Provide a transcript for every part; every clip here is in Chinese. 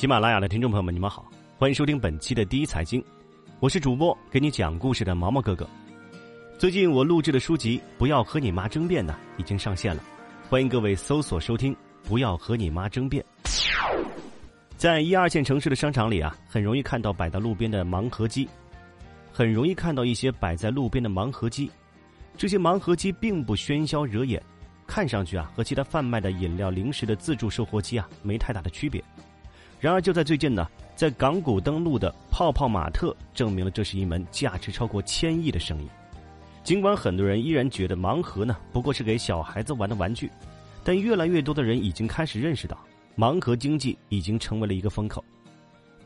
喜马拉雅的听众朋友们，你们好，欢迎收听本期的第一财经，我是主播给你讲故事的毛毛哥哥。最近我录制的书籍《不要和你妈争辩》呢，已经上线了，欢迎各位搜索收听《不要和你妈争辩》。在一二线城市的商场里啊，很容易看到摆在路边的盲盒机，很容易看到一些摆在路边的盲盒机。这些盲盒机并不喧嚣惹眼，看上去啊和其他贩卖的饮料、零食的自助售货机啊没太大的区别。然而就在最近呢，在港股登陆的泡泡玛特证明了这是一门价值超过千亿的生意。尽管很多人依然觉得盲盒呢不过是给小孩子玩的玩具，但越来越多的人已经开始认识到，盲盒经济已经成为了一个风口。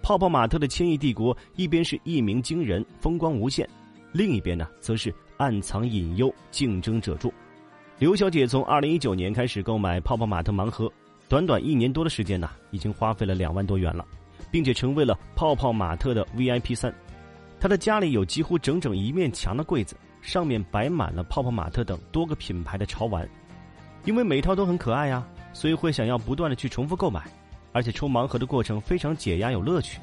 泡泡玛特的千亿帝国，一边是一鸣惊人、风光无限，另一边呢则是暗藏隐忧、竞争者众。刘小姐从二零一九年开始购买泡泡玛特盲盒，短短一年多的时间呢，已经花费了两万多元了，并且成为了泡泡玛特的 VIP 三。他的家里有几乎整整一面墙的柜子。上面摆满了泡泡玛特等多个品牌的潮玩，因为每套都很可爱呀，所以会想要不断的去重复购买，而且抽盲盒的过程非常解压有乐趣。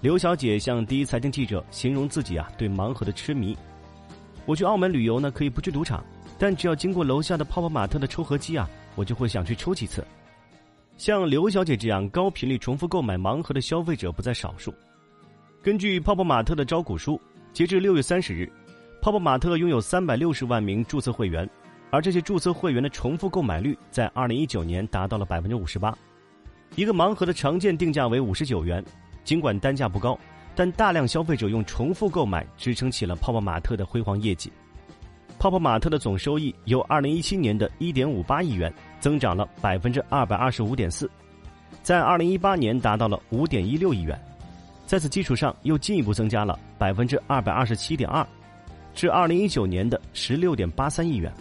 刘小姐向第一财经记者形容自己啊对盲盒的痴迷。我去澳门旅游呢，可以不去赌场，但只要经过楼下的泡泡玛特的抽盒机啊，我就会想去抽几次。像刘小姐这样高频率重复购买盲盒的消费者不在少数。根据泡泡玛特的招股书，截至六月三十日。泡泡玛特拥有三百六十万名注册会员，而这些注册会员的重复购买率在二零一九年达到了百分之五十八。一个盲盒的常见定价为五十九元，尽管单价不高，但大量消费者用重复购买支撑起了泡泡玛特的辉煌业绩。泡泡玛特的总收益由二零一七年的一点五八亿元增长了百分之二百二十五点四，在二零一八年达到了五点一六亿元，在此基础上又进一步增加了百分之二百二十七点二。至二零一九年的十六点八三亿元，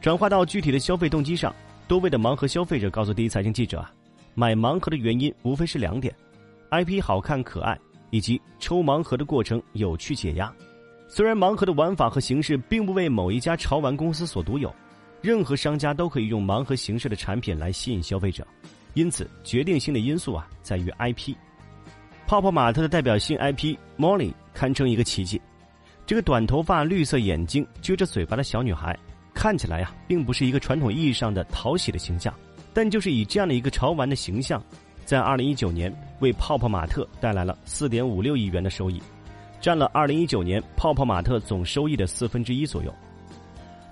转化到具体的消费动机上，多位的盲盒消费者告诉第一财经记者啊，买盲盒的原因无非是两点：IP 好看可爱，以及抽盲盒的过程有趣解压。虽然盲盒的玩法和形式并不为某一家潮玩公司所独有，任何商家都可以用盲盒形式的产品来吸引消费者，因此决定性的因素啊在于 IP。泡泡玛特的代表性 IP Molly 堪称一个奇迹。这个短头发、绿色眼睛、撅着嘴巴的小女孩，看起来啊，并不是一个传统意义上的讨喜的形象，但就是以这样的一个潮玩的形象，在二零一九年为泡泡玛特带来了四点五六亿元的收益，占了二零一九年泡泡玛特总收益的四分之一左右。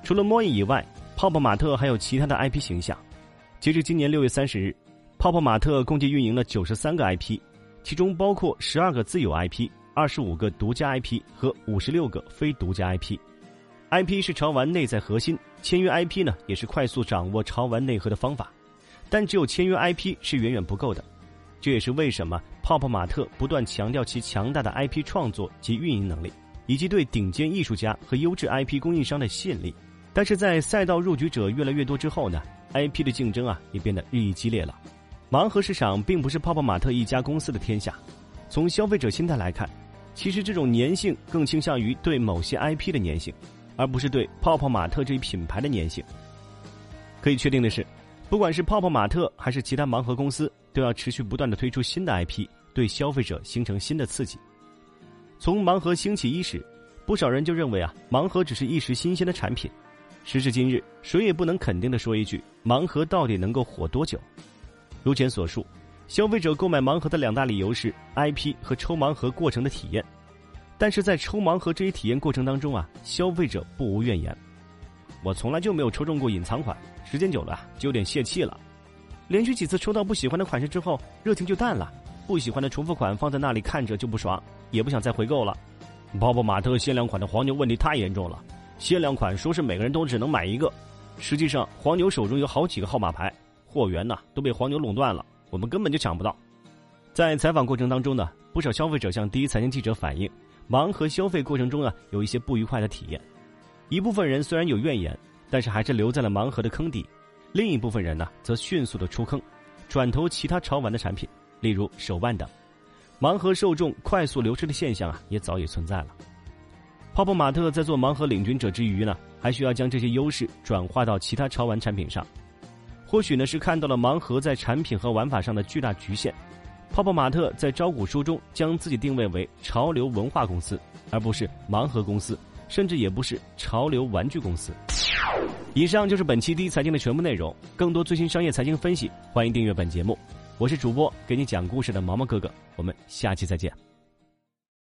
除了莫伊以外，泡泡玛特还有其他的 IP 形象。截至今年六月三十日，泡泡玛特共计运营了九十三个 IP，其中包括十二个自有 IP。二十五个独家 IP 和五十六个非独家 IP，IP 是潮玩内在核心，签约 IP 呢也是快速掌握潮玩内核的方法，但只有签约 IP 是远远不够的，这也是为什么泡泡玛特不断强调其强大的 IP 创作及运营能力，以及对顶尖艺术家和优质 IP 供应商的吸引力。但是在赛道入局者越来越多之后呢，IP 的竞争啊也变得日益激烈了。盲盒市场并不是泡泡玛特一家公司的天下。从消费者心态来看，其实这种粘性更倾向于对某些 IP 的粘性，而不是对泡泡玛特这一品牌的粘性。可以确定的是，不管是泡泡玛特还是其他盲盒公司，都要持续不断的推出新的 IP，对消费者形成新的刺激。从盲盒兴起伊始，不少人就认为啊，盲盒只是一时新鲜的产品。时至今日，谁也不能肯定的说一句，盲盒到底能够火多久？如前所述。消费者购买盲盒的两大理由是 IP 和抽盲盒过程的体验，但是在抽盲盒这一体验过程当中啊，消费者不无怨言。我从来就没有抽中过隐藏款，时间久了就有点泄气了。连续几次抽到不喜欢的款式之后，热情就淡了。不喜欢的重复款放在那里看着就不爽，也不想再回购了。泡泡玛特限量款的黄牛问题太严重了，限量款说是每个人都只能买一个，实际上黄牛手中有好几个号码牌，货源呢都被黄牛垄断了。我们根本就抢不到。在采访过程当中呢，不少消费者向第一财经记者反映，盲盒消费过程中啊有一些不愉快的体验。一部分人虽然有怨言，但是还是留在了盲盒的坑底；另一部分人呢，则迅速的出坑，转投其他潮玩的产品，例如手办等。盲盒受众快速流失的现象啊，也早已存在了。泡泡玛特在做盲盒领军者之余呢，还需要将这些优势转化到其他潮玩产品上。或许呢是看到了盲盒在产品和玩法上的巨大局限，泡泡玛特在招股书中将自己定位为潮流文化公司，而不是盲盒公司，甚至也不是潮流玩具公司。以上就是本期第一财经的全部内容。更多最新商业财经分析，欢迎订阅本节目。我是主播给你讲故事的毛毛哥哥，我们下期再见。